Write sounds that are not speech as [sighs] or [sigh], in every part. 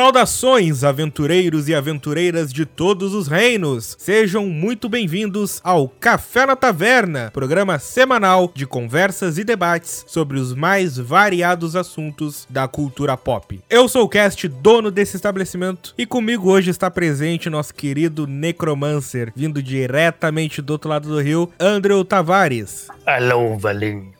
Saudações, aventureiros e aventureiras de todos os reinos! Sejam muito bem-vindos ao Café na Taverna, programa semanal de conversas e debates sobre os mais variados assuntos da cultura pop. Eu sou o Cast, dono desse estabelecimento, e comigo hoje está presente nosso querido Necromancer, vindo diretamente do outro lado do rio, Andrew Tavares. Alô, valeu!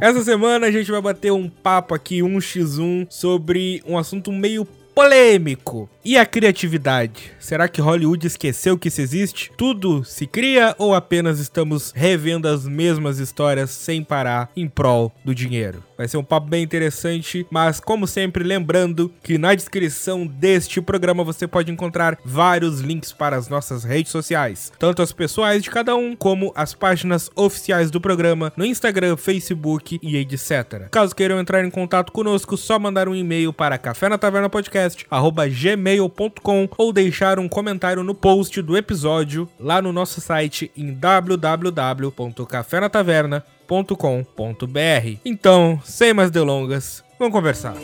Essa semana a gente vai bater um papo aqui, um x1, sobre um assunto meio polêmico. E a criatividade? Será que Hollywood esqueceu que isso existe? Tudo se cria ou apenas estamos revendo as mesmas histórias sem parar em prol do dinheiro? Vai ser um papo bem interessante, mas como sempre, lembrando que na descrição deste programa você pode encontrar vários links para as nossas redes sociais, tanto as pessoais de cada um, como as páginas oficiais do programa no Instagram, Facebook e etc. Caso queiram entrar em contato conosco, só mandar um e-mail para café na taverna podcast gmail.com ou deixar um comentário no post do episódio lá no nosso site em www.cafenataverna.com.br. Então, sem mais delongas, vamos conversar.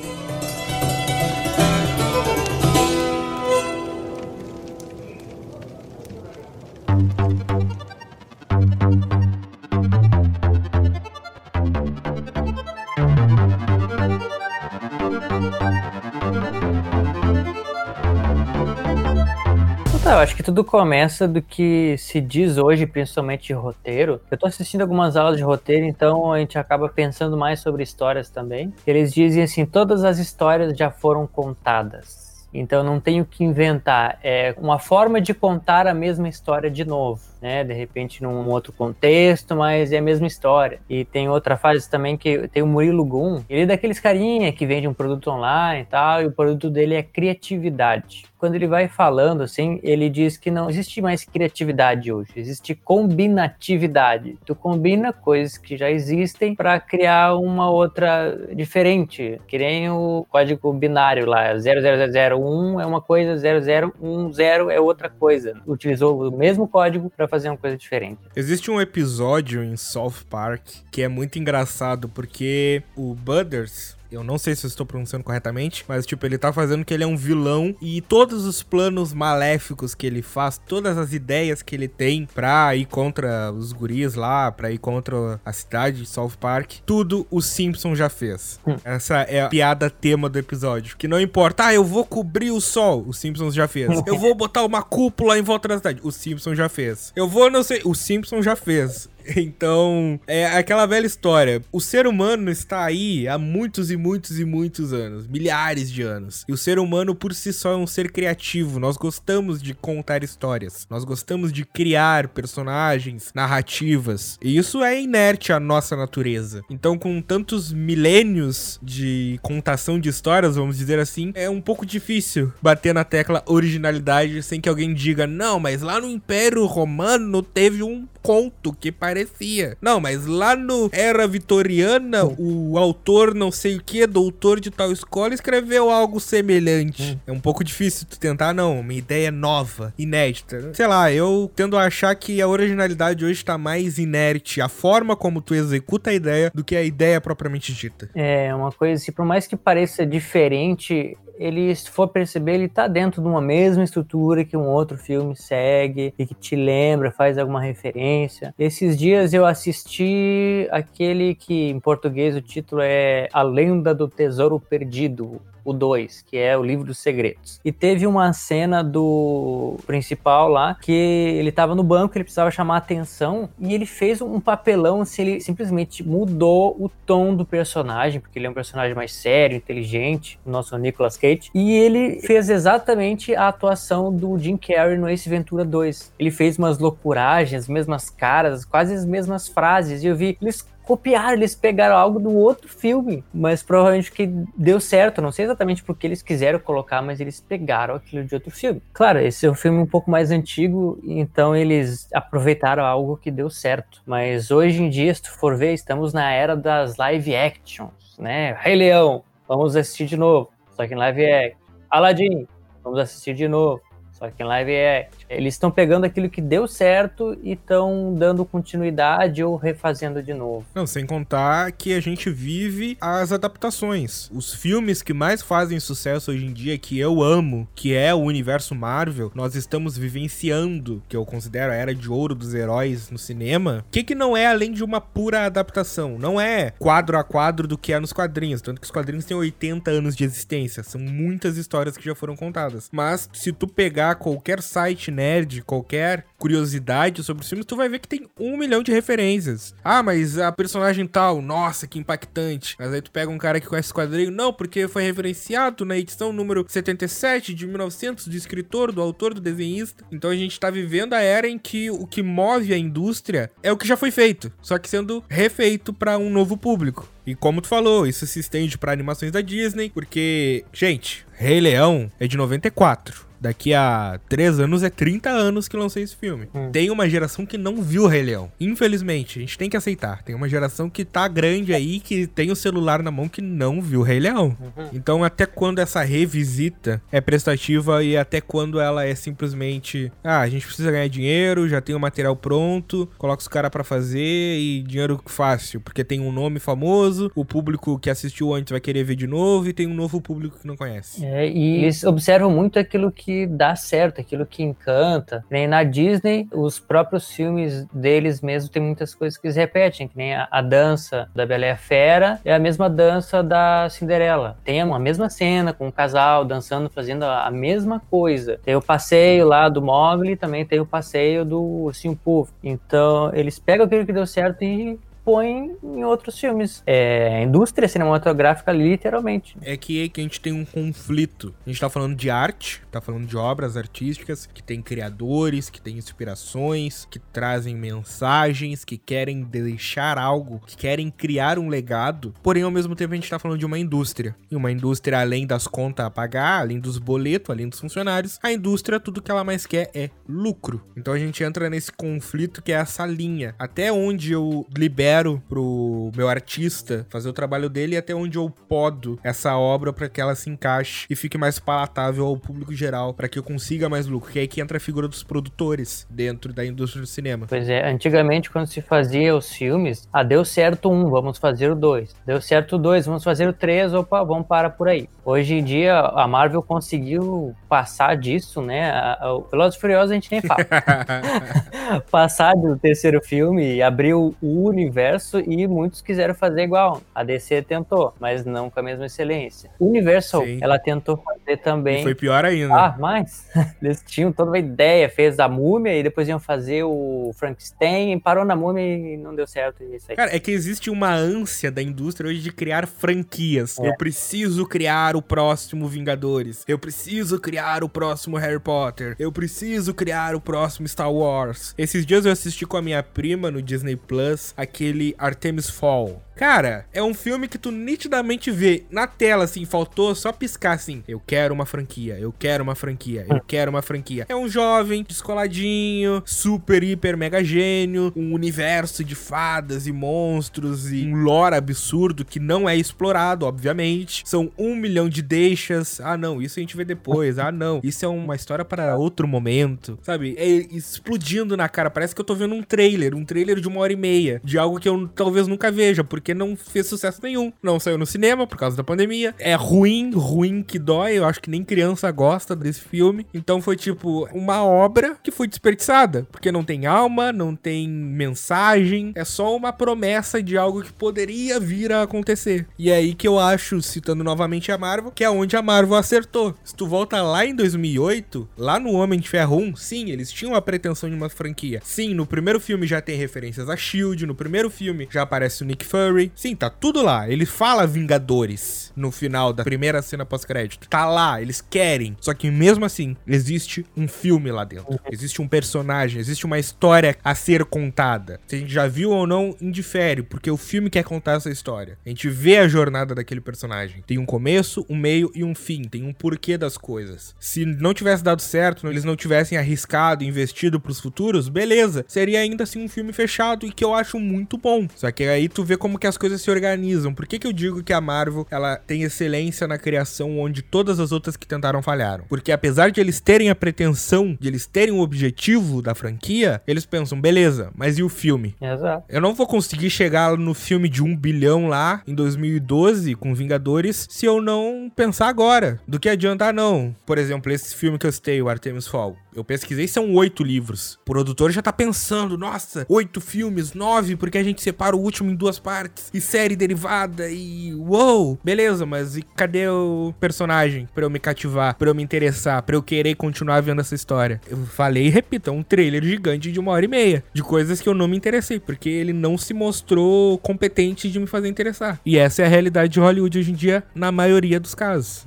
Eu acho que tudo começa do que se diz hoje, principalmente de roteiro. Eu tô assistindo algumas aulas de roteiro, então a gente acaba pensando mais sobre histórias também. Eles dizem assim: todas as histórias já foram contadas. Então não tenho que inventar. É uma forma de contar a mesma história de novo, né? De repente num outro contexto, mas é a mesma história. E tem outra fase também que tem o Murilo Gun. Ele é daqueles carinha que vende um produto online e tal, e o produto dele é criatividade quando ele vai falando assim, ele diz que não existe mais criatividade hoje, existe combinatividade. Tu combina coisas que já existem para criar uma outra diferente, que nem o código binário lá, 00001 é uma coisa, 0010 é outra coisa. Utilizou o mesmo código para fazer uma coisa diferente. Existe um episódio em South Park que é muito engraçado porque o Butters, eu não sei se eu estou pronunciando corretamente, mas tipo, ele tá fazendo que ele é um vilão e todos os planos maléficos que ele faz, todas as ideias que ele tem pra ir contra os guris lá, pra ir contra a cidade de South Park, tudo o Simpson já fez. Hum. Essa é a piada tema do episódio. Que não importa, ah, eu vou cobrir o sol, o Simpsons já fez. [laughs] eu vou botar uma cúpula em volta da cidade, o Simpson já fez. Eu vou, não sei, o Simpson já fez. [laughs] Então, é aquela velha história. O ser humano está aí há muitos e muitos e muitos anos, milhares de anos. E o ser humano por si só é um ser criativo. Nós gostamos de contar histórias. Nós gostamos de criar personagens, narrativas. E isso é inerte à nossa natureza. Então, com tantos milênios de contação de histórias, vamos dizer assim, é um pouco difícil bater na tecla originalidade sem que alguém diga: "Não, mas lá no Império Romano teve um conto que parecia. Não, mas lá no Era Vitoriana, o autor não sei o que, doutor de tal escola, escreveu algo semelhante. Hum. É um pouco difícil tu tentar, não, uma ideia nova, inédita. Sei lá, eu tendo a achar que a originalidade hoje tá mais inerte, a forma como tu executa a ideia, do que a ideia propriamente dita. É, uma coisa assim, por mais que pareça diferente, ele, se for perceber, ele tá dentro de uma mesma estrutura que um outro filme segue e que te lembra, faz alguma referência. Esses dias eu assisti aquele que em português o título é A Lenda do Tesouro Perdido, o 2, que é o livro dos segredos. E teve uma cena do principal lá que ele tava no banco, ele precisava chamar atenção e ele fez um papelão, assim, ele simplesmente mudou o tom do personagem, porque ele é um personagem mais sério, inteligente, o nosso Nicolas Cage, e ele fez exatamente a atuação do Jim Carrey no Ace Ventura 2. Ele fez umas loucuragens, as mesmas caras, quase as mesmas frases, e eu vi eles copiaram, eles pegaram algo do outro filme, mas provavelmente que deu certo, não sei exatamente porque eles quiseram colocar, mas eles pegaram aquilo de outro filme. Claro, esse é um filme um pouco mais antigo, então eles aproveitaram algo que deu certo, mas hoje em dia, se tu for ver, estamos na era das live actions, né? Rei Leão, vamos assistir de novo, só que em live action. Aladdin, vamos assistir de novo, só que em live action. Eles estão pegando aquilo que deu certo e estão dando continuidade ou refazendo de novo. Não, sem contar que a gente vive as adaptações. Os filmes que mais fazem sucesso hoje em dia, que eu amo, que é o universo Marvel, nós estamos vivenciando, que eu considero a era de ouro dos heróis no cinema. O que, que não é além de uma pura adaptação? Não é quadro a quadro do que é nos quadrinhos, tanto que os quadrinhos têm 80 anos de existência, são muitas histórias que já foram contadas. Mas se tu pegar qualquer site nerd, qualquer curiosidade sobre os filmes, tu vai ver que tem um milhão de referências. Ah, mas a personagem tal, nossa, que impactante. Mas aí tu pega um cara que conhece quadrinho, não, porque foi referenciado na edição número 77 de 1900 do escritor, do autor, do desenhista. Então a gente tá vivendo a era em que o que move a indústria é o que já foi feito, só que sendo refeito para um novo público. E como tu falou, isso se estende para animações da Disney, porque, gente, Rei Leão é de 94. Daqui a 3 anos é 30 anos que lançou esse filme. Hum. Tem uma geração que não viu o Rei Leão. Infelizmente, a gente tem que aceitar. Tem uma geração que tá grande aí, que tem o celular na mão que não viu o Rei Leão. Uhum. Então, até quando essa revisita é prestativa e até quando ela é simplesmente, ah, a gente precisa ganhar dinheiro, já tem o material pronto, coloca os caras para fazer e dinheiro fácil, porque tem um nome famoso, o público que assistiu antes vai querer ver de novo e tem um novo público que não conhece. É, e eles observam muito aquilo que que dá certo, aquilo que encanta. Nem na Disney, os próprios filmes deles mesmo tem muitas coisas que eles repetem, que nem a, a dança da Bela e a Fera é a mesma dança da Cinderela. Tem a mesma cena com o um casal dançando, fazendo a, a, mesma coisa. Tem o passeio lá do Mogli, também tem o passeio do Ursinho Puff. Então, eles pegam aquilo que deu certo e põe em outros filmes. É a indústria cinematográfica, literalmente. É que, que a gente tem um conflito. A gente tá falando de arte, tá falando de obras artísticas que tem criadores, que tem inspirações, que trazem mensagens, que querem deixar algo, que querem criar um legado. Porém, ao mesmo tempo, a gente tá falando de uma indústria. E uma indústria, além das contas a pagar, além dos boletos, além dos funcionários, a indústria, tudo que ela mais quer é lucro. Então a gente entra nesse conflito que é essa linha. Até onde eu libero libero pro meu artista fazer o trabalho dele e até onde eu podo essa obra para que ela se encaixe e fique mais palatável ao público geral, para que eu consiga mais lucro. Que é aí que entra a figura dos produtores dentro da indústria do cinema. Pois é, antigamente quando se fazia os filmes, ah, deu certo um, vamos fazer o dois. Deu certo dois, vamos fazer o três, opa, vamos parar por aí. Hoje em dia a Marvel conseguiu passar disso, né? O Velozes Furiosos a gente nem fala. [laughs] [laughs] passar do terceiro filme e abrir o universo universo e muitos quiseram fazer igual. A DC tentou, mas não com a mesma excelência. Universal, Sim. ela tentou fazer também. E foi pior ainda. Ah, mas [laughs] eles tinham toda uma ideia, fez a múmia e depois iam fazer o Frankenstein, parou na múmia e não deu certo. Isso aí. Cara, é que existe uma ânsia da indústria hoje de criar franquias. É. Eu preciso criar o próximo Vingadores. Eu preciso criar o próximo Harry Potter. Eu preciso criar o próximo Star Wars. Esses dias eu assisti com a minha prima no Disney Plus aquele aquele Artemis Fall. Cara, é um filme que tu nitidamente vê na tela, assim, faltou só piscar assim. Eu quero uma franquia, eu quero uma franquia, eu quero uma franquia. É um jovem, descoladinho, super, hiper, mega gênio, um universo de fadas e monstros e um lore absurdo que não é explorado, obviamente. São um milhão de deixas. Ah, não, isso a gente vê depois. Ah, não, isso é uma história para outro momento, sabe? É explodindo na cara. Parece que eu tô vendo um trailer, um trailer de uma hora e meia, de algo que eu talvez nunca veja, porque não fez sucesso nenhum. Não saiu no cinema por causa da pandemia. É ruim, ruim que dói. Eu acho que nem criança gosta desse filme. Então foi tipo uma obra que foi desperdiçada, porque não tem alma, não tem mensagem, é só uma promessa de algo que poderia vir a acontecer. E é aí que eu acho, citando novamente a Marvel, que é onde a Marvel acertou. Se tu volta lá em 2008, lá no Homem de Ferro 1, sim, eles tinham a pretensão de uma franquia. Sim, no primeiro filme já tem referências a Shield, no primeiro filme já aparece o Nick Fury. Sim, tá tudo lá. Ele fala Vingadores no final da primeira cena pós-crédito. Tá lá, eles querem. Só que mesmo assim, existe um filme lá dentro. Existe um personagem, existe uma história a ser contada. Se a gente já viu ou não, indifere, porque o filme quer contar essa história. A gente vê a jornada daquele personagem. Tem um começo, um meio e um fim. Tem um porquê das coisas. Se não tivesse dado certo, eles não tivessem arriscado, investido pros futuros, beleza. Seria ainda assim um filme fechado e que eu acho muito bom. Só que aí tu vê como que as coisas se organizam. Por que, que eu digo que a Marvel ela tem excelência na criação onde todas as outras que tentaram falharam? Porque apesar de eles terem a pretensão, de eles terem o objetivo da franquia, eles pensam, beleza, mas e o filme? Exato. Eu não vou conseguir chegar no filme de um bilhão lá em 2012 com Vingadores se eu não pensar agora. Do que adiantar, não. Por exemplo, esse filme que eu citei, o Artemis Fall. Eu pesquisei, são oito livros. O produtor já tá pensando, nossa, oito filmes, nove, porque a gente separa o último em duas partes, e série derivada, e uou, beleza, mas e cadê o personagem pra eu me cativar, pra eu me interessar, pra eu querer continuar vendo essa história? Eu falei e repito, é um trailer gigante de uma hora e meia, de coisas que eu não me interessei, porque ele não se mostrou competente de me fazer interessar. E essa é a realidade de Hollywood hoje em dia, na maioria dos casos.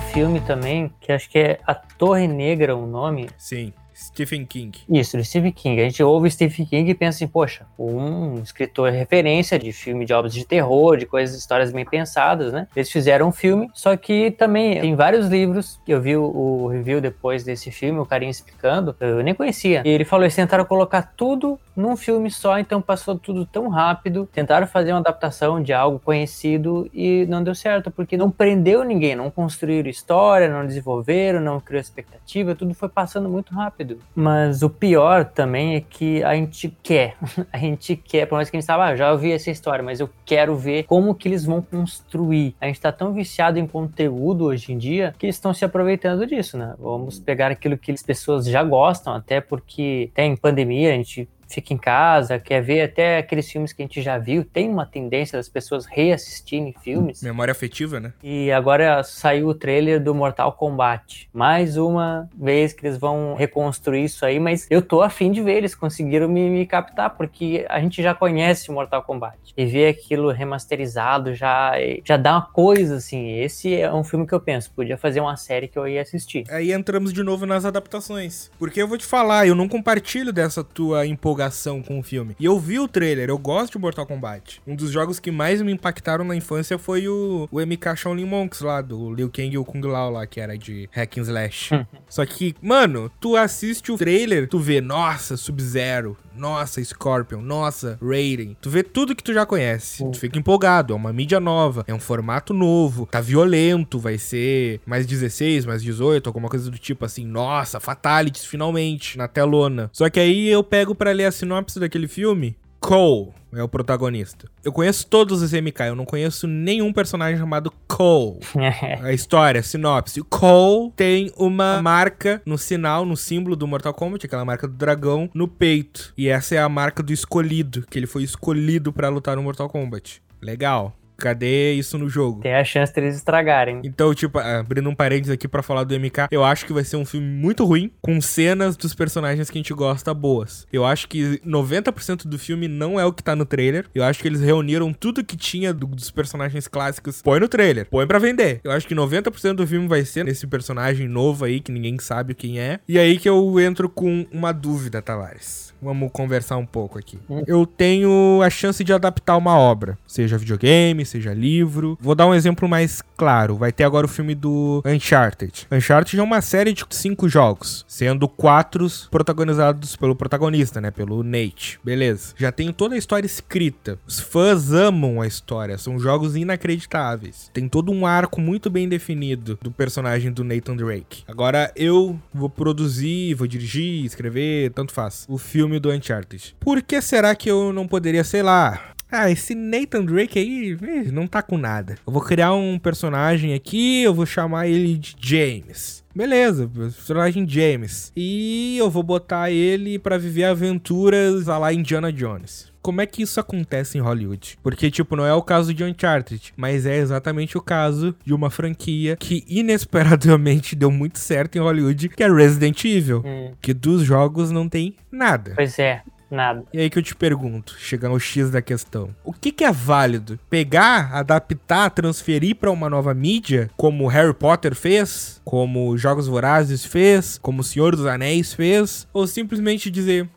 Filme também que acho que é A Torre Negra o nome. Sim. Stephen King. Isso, do Stephen King. A gente ouve Stephen King e pensa assim, poxa, um escritor referência de filme de obras de terror, de coisas, histórias bem pensadas, né? Eles fizeram um filme, só que também tem vários livros, eu vi o, review depois desse filme, o carinha explicando, eu nem conhecia. E ele falou, eles tentaram colocar tudo num filme só, então passou tudo tão rápido, tentaram fazer uma adaptação de algo conhecido e não deu certo, porque não prendeu ninguém, não construíram história, não desenvolveram, não criou expectativa, tudo foi passando muito rápido. Mas o pior também é que a gente quer, [laughs] a gente quer, por mais que a gente saiba, ah, já ouvi essa história, mas eu quero ver como que eles vão construir. A gente tá tão viciado em conteúdo hoje em dia que eles estão se aproveitando disso, né? Vamos pegar aquilo que as pessoas já gostam, até porque tem pandemia, a gente fica em casa, quer ver até aqueles filmes que a gente já viu, tem uma tendência das pessoas reassistirem filmes. Memória afetiva, né? E agora saiu o trailer do Mortal Kombat. Mais uma vez que eles vão reconstruir isso aí, mas eu tô afim de ver, eles conseguiram me, me captar, porque a gente já conhece o Mortal Kombat. E ver aquilo remasterizado já, já dá uma coisa assim. Esse é um filme que eu penso, podia fazer uma série que eu ia assistir. Aí entramos de novo nas adaptações. Porque eu vou te falar, eu não compartilho dessa tua empolgação com o filme. E eu vi o trailer, eu gosto de Mortal Kombat. Um dos jogos que mais me impactaram na infância foi o, o MK Shaolin Monks lá, do Liu Kang e o Kung Lao lá, que era de hack and slash. [laughs] Só que, mano, tu assiste o trailer, tu vê, nossa, Sub-Zero, nossa, Scorpion, nossa, Raiden. Tu vê tudo que tu já conhece. Tu fica empolgado, é uma mídia nova, é um formato novo, tá violento, vai ser mais 16, mais 18, alguma coisa do tipo assim. Nossa, Fatalities finalmente na telona. Só que aí eu pego para ler a sinopse daquele filme. Cole é o protagonista. Eu conheço todos os MK, eu não conheço nenhum personagem chamado Cole. [laughs] a história, a sinopse. Cole tem uma marca no sinal, no símbolo do Mortal Kombat, aquela marca do dragão, no peito. E essa é a marca do escolhido, que ele foi escolhido para lutar no Mortal Kombat. Legal. Cadê isso no jogo? Tem a chance deles estragarem. Então, tipo, abrindo um parênteses aqui para falar do MK, eu acho que vai ser um filme muito ruim, com cenas dos personagens que a gente gosta boas. Eu acho que 90% do filme não é o que tá no trailer. Eu acho que eles reuniram tudo que tinha do, dos personagens clássicos. Põe no trailer, põe para vender. Eu acho que 90% do filme vai ser nesse personagem novo aí, que ninguém sabe quem é. E aí que eu entro com uma dúvida, Tavares. Vamos conversar um pouco aqui. Eu tenho a chance de adaptar uma obra, seja videogame, seja livro. Vou dar um exemplo mais claro. Vai ter agora o filme do Uncharted. Uncharted é uma série de cinco jogos, sendo quatro protagonizados pelo protagonista, né? Pelo Nate. Beleza. Já tenho toda a história escrita. Os fãs amam a história. São jogos inacreditáveis. Tem todo um arco muito bem definido do personagem do Nathan Drake. Agora eu vou produzir, vou dirigir, escrever, tanto faz. O filme do Uncharted. Por que será que eu não poderia, sei lá, ah, esse Nathan Drake aí não tá com nada. Eu vou criar um personagem aqui, eu vou chamar ele de James. Beleza, personagem James. E eu vou botar ele para viver aventuras lá Indiana Jones. Como é que isso acontece em Hollywood? Porque, tipo, não é o caso de Uncharted, mas é exatamente o caso de uma franquia que inesperadamente [laughs] deu muito certo em Hollywood, que é Resident Evil. Hum. Que dos jogos não tem nada. Pois é. Nada. E aí que eu te pergunto, chegando ao X da questão. O que, que é válido? Pegar, adaptar, transferir para uma nova mídia, como Harry Potter fez, como Jogos Vorazes fez, como O Senhor dos Anéis fez, ou simplesmente dizer,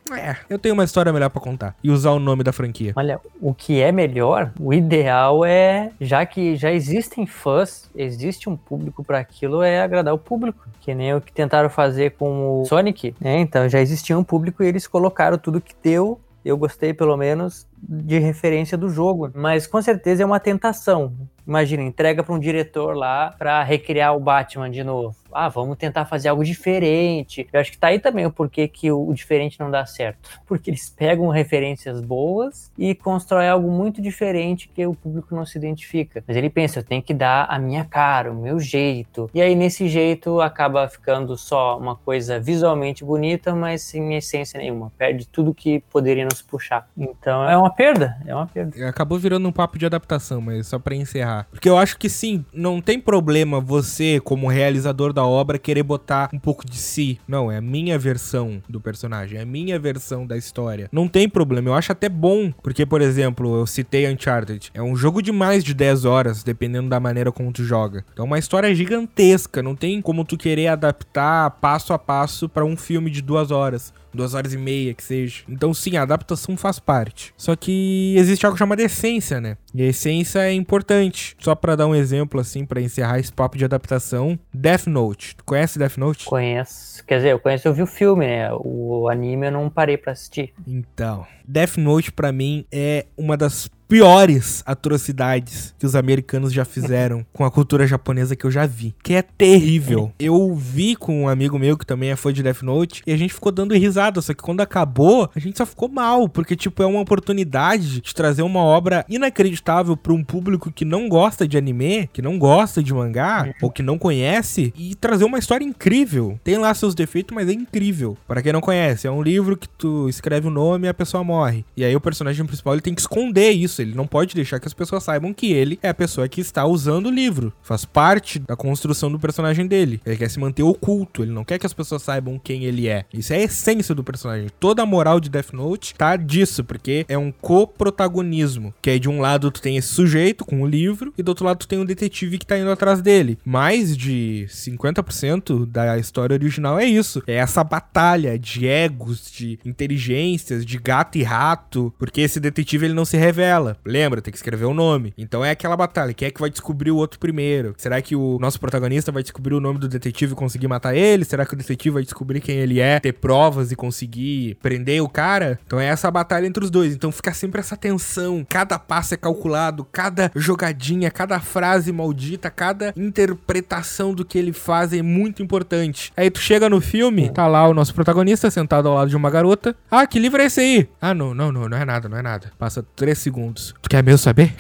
eu tenho uma história melhor para contar e usar o nome da franquia? Olha, o que é melhor, o ideal é, já que já existem fãs, existe um público para aquilo, é agradar o público, que nem o que tentaram fazer com o Sonic, né? Então já existia um público e eles colocaram tudo que deu eu gostei pelo menos de referência do jogo, mas com certeza é uma tentação. Imagina, entrega para um diretor lá para recriar o Batman de novo. Ah, vamos tentar fazer algo diferente. Eu acho que tá aí também o porquê que o, diferente não dá certo. [laughs] Porque eles pegam referências boas e constroem algo muito diferente que o público não se identifica. Mas ele pensa, eu tenho que dar a minha cara, o meu jeito. E aí, nesse jeito, acaba ficando só uma coisa visualmente bonita, mas sem essência nenhuma. Perde tudo que poderia nos puxar. Então é uma perda, é uma perda. Acabou virando um papo de adaptação, mas só para encerrar. Porque eu acho que sim, não tem problema você, como realizador da obra, querer botar um pouco de si. Não, é a minha versão do personagem, é a minha versão da história. Não tem problema, eu acho até bom, porque, por exemplo, eu citei Uncharted. É um jogo de mais de 10 horas, dependendo da maneira como tu joga. Então, é uma história gigantesca, não tem como tu querer adaptar passo a passo para um filme de duas horas duas horas e meia que seja. Então, sim, a adaptação faz parte. Só que existe algo chamado essência, né? E a essência é importante. Só para dar um exemplo, assim, para encerrar esse papo de adaptação: Death Note. Tu conhece Death Note? Conheço. Quer dizer, eu conheço, eu vi o filme, né? O anime eu não parei para assistir. Então, Death Note para mim é uma das piores atrocidades que os americanos já fizeram [laughs] com a cultura japonesa que eu já vi. Que é terrível. Eu vi com um amigo meu que também é fã de Death Note e a gente ficou dando risada. Só que quando acabou, a gente só ficou mal. Porque, tipo, é uma oportunidade de trazer uma obra inacreditável para um público que não gosta de anime, que não gosta de mangá, ou que não conhece, e trazer uma história incrível. Tem lá seus defeitos, mas é incrível. Para quem não conhece, é um livro que tu escreve o nome e a pessoa morre. E aí o personagem principal ele tem que esconder isso ele não pode deixar que as pessoas saibam que ele é a pessoa que está usando o livro. Faz parte da construção do personagem dele. Ele quer se manter oculto, ele não quer que as pessoas saibam quem ele é. Isso é a essência do personagem. Toda a moral de Death Note tá disso, porque é um coprotagonismo. Que aí de um lado tu tem esse sujeito com o livro e do outro lado tu tem um detetive que tá indo atrás dele. Mais de 50% da história original é isso. É essa batalha de egos, de inteligências, de gato e rato, porque esse detetive ele não se revela. Lembra, tem que escrever o nome. Então é aquela batalha. Quem é que vai descobrir o outro primeiro? Será que o nosso protagonista vai descobrir o nome do detetive e conseguir matar ele? Será que o detetive vai descobrir quem ele é, ter provas e conseguir prender o cara? Então é essa batalha entre os dois. Então fica sempre essa tensão. Cada passo é calculado, cada jogadinha, cada frase maldita, cada interpretação do que ele faz é muito importante. Aí tu chega no filme, tá lá o nosso protagonista sentado ao lado de uma garota. Ah, que livro é esse aí? Ah, não, não, não, não é nada, não é nada. Passa três segundos. Tu quer mesmo saber?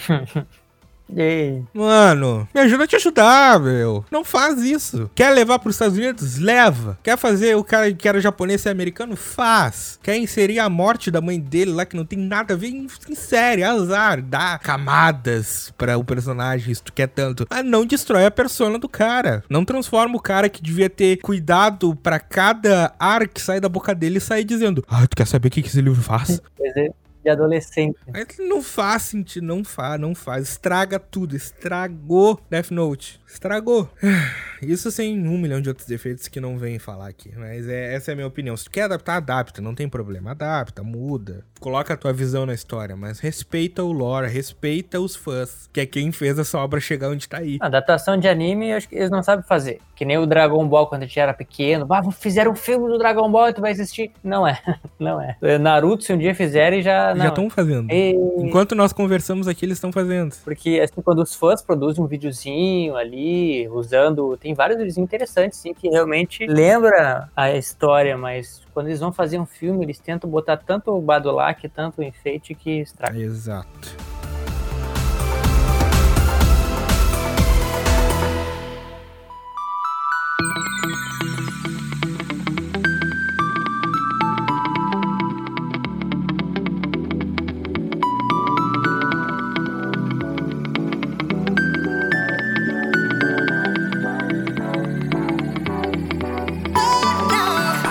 Ei. [laughs] Mano, me ajuda a te ajudar, meu. Não faz isso. Quer levar pros Estados Unidos? Leva. Quer fazer o cara que era japonês ser americano? Faz. Quer inserir a morte da mãe dele lá que não tem nada a ver? Insere, azar. Dá camadas para o personagem, se tu quer tanto. Mas não destrói a persona do cara. Não transforma o cara que devia ter cuidado para cada ar que sai da boca dele e sair dizendo: Ah, tu quer saber o que esse livro faz? Pois é de adolescente. Não faz sentido, não faz, não faz. Estraga tudo, estragou Death Note. Estragou. [sighs] Isso sem um milhão de outros defeitos que não vem falar aqui. Mas é, essa é a minha opinião. Se tu quer adaptar, adapta, não tem problema. Adapta, muda. Coloca a tua visão na história, mas respeita o lore, respeita os fãs, que é quem fez essa obra chegar onde tá aí. A adaptação de anime, eu acho que eles não sabem fazer. Que nem o Dragon Ball quando a gente era pequeno. Ah, fizeram um filme do Dragon Ball e tu vai assistir. Não é, [laughs] não é. Naruto, se um dia fizerem, já. Não. Já estão fazendo. E... Enquanto nós conversamos aqui, eles estão fazendo. Porque, assim, quando os fãs produzem um videozinho ali, usando. Tem vários vídeos interessantes, sim, que realmente lembra a história, mas quando eles vão fazer um filme, eles tentam botar tanto o badulac, tanto o enfeite que estraga. Exato.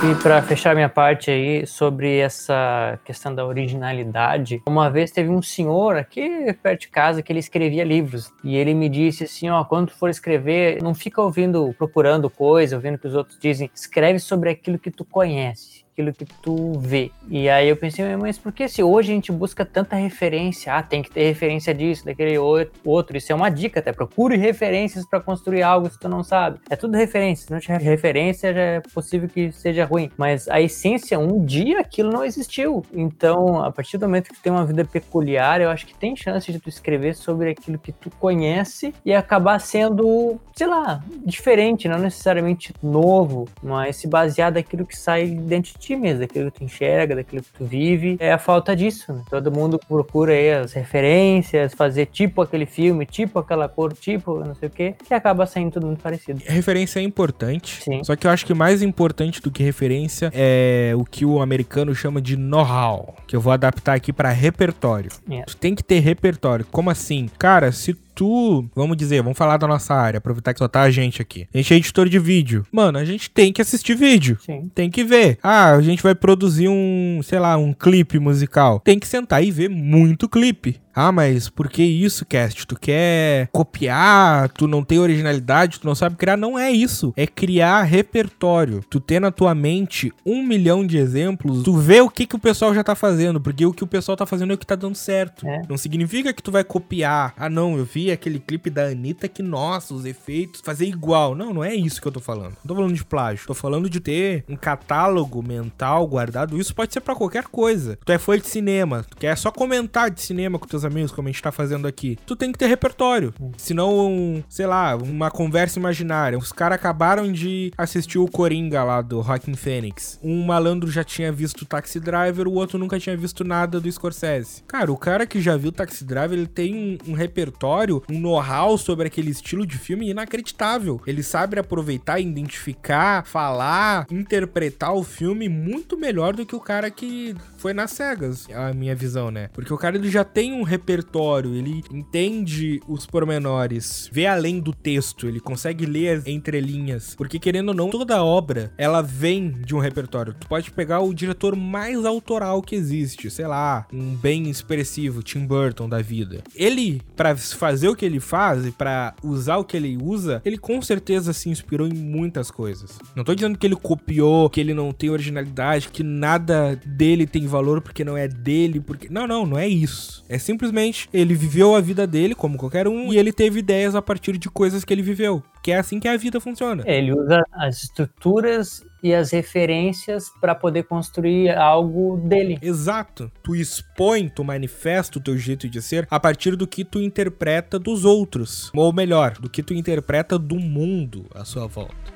E para fechar minha parte aí sobre essa questão da originalidade, uma vez teve um senhor aqui perto de casa que ele escrevia livros. E ele me disse assim, ó, quando for escrever, não fica ouvindo, procurando coisa, ouvindo o que os outros dizem, escreve sobre aquilo que tu conhece aquilo que tu vê. E aí eu pensei, mas por que se hoje a gente busca tanta referência? Ah, tem que ter referência disso, daquele outro. Isso é uma dica até. Procure referências para construir algo se tu não sabe. É tudo referência. Se não tiver referência, já é possível que seja ruim. Mas a essência, um dia aquilo não existiu. Então, a partir do momento que tu tem uma vida peculiar, eu acho que tem chance de tu escrever sobre aquilo que tu conhece e acabar sendo, sei lá, diferente, não necessariamente novo, mas se basear daquilo que sai dentro de ti mesmo, daquilo que tu enxerga, daquilo que tu vive. É a falta disso, né? Todo mundo procura aí as referências, fazer tipo aquele filme, tipo aquela cor, tipo não sei o que, que acaba saindo tudo muito parecido. Referência é importante, Sim. só que eu acho que mais importante do que referência é o que o americano chama de know-how, que eu vou adaptar aqui para repertório. Yeah. Tu tem que ter repertório. Como assim? Cara, se tu, vamos dizer, vamos falar da nossa área, aproveitar que só tá a gente aqui. A gente é editor de vídeo. Mano, a gente tem que assistir vídeo. Sim. Tem que ver. Ah, a gente vai produzir um, sei lá, um clipe musical. Tem que sentar e ver muito clipe. Ah, mas por que isso, Cast? Tu quer copiar, tu não tem originalidade, tu não sabe criar? Não é isso. É criar repertório. Tu ter na tua mente um milhão de exemplos, tu vê o que, que o pessoal já tá fazendo, porque o que o pessoal tá fazendo é o que tá dando certo. É. Não significa que tu vai copiar. Ah, não, eu vi aquele clipe da Anitta que, nossa, os efeitos, fazer igual. Não, não é isso que eu tô falando. Não tô falando de plágio. Tô falando de ter um catálogo mental guardado. Isso pode ser para qualquer coisa. Tu é fã de cinema, tu quer só comentar de cinema com teus amigos, como a gente tá fazendo aqui, tu tem que ter repertório. Senão, sei lá, uma conversa imaginária. Os caras acabaram de assistir o Coringa lá do Rockin' Phoenix. Um malandro já tinha visto Taxi Driver, o outro nunca tinha visto nada do Scorsese. Cara, o cara que já viu Taxi Driver, ele tem um, um repertório, um know-how sobre aquele estilo de filme inacreditável. Ele sabe aproveitar, identificar, falar, interpretar o filme muito melhor do que o cara que foi nas cegas, a minha visão, né? Porque o cara ele já tem um repertório, ele entende os pormenores, vê além do texto, ele consegue ler as entrelinhas. Porque querendo ou não, toda obra, ela vem de um repertório. Tu pode pegar o diretor mais autoral que existe, sei lá, um bem expressivo, Tim Burton da vida. Ele, para fazer o que ele faz e para usar o que ele usa, ele com certeza se inspirou em muitas coisas. Não tô dizendo que ele copiou, que ele não tem originalidade, que nada dele tem valor porque não é dele, porque não, não, não é isso. É simplesmente ele viveu a vida dele como qualquer um e ele teve ideias a partir de coisas que ele viveu. Que é assim que a vida funciona. Ele usa as estruturas e as referências para poder construir algo dele. Exato. Tu expõe, tu manifesta o teu jeito de ser a partir do que tu interpreta dos outros. Ou melhor, do que tu interpreta do mundo à sua volta.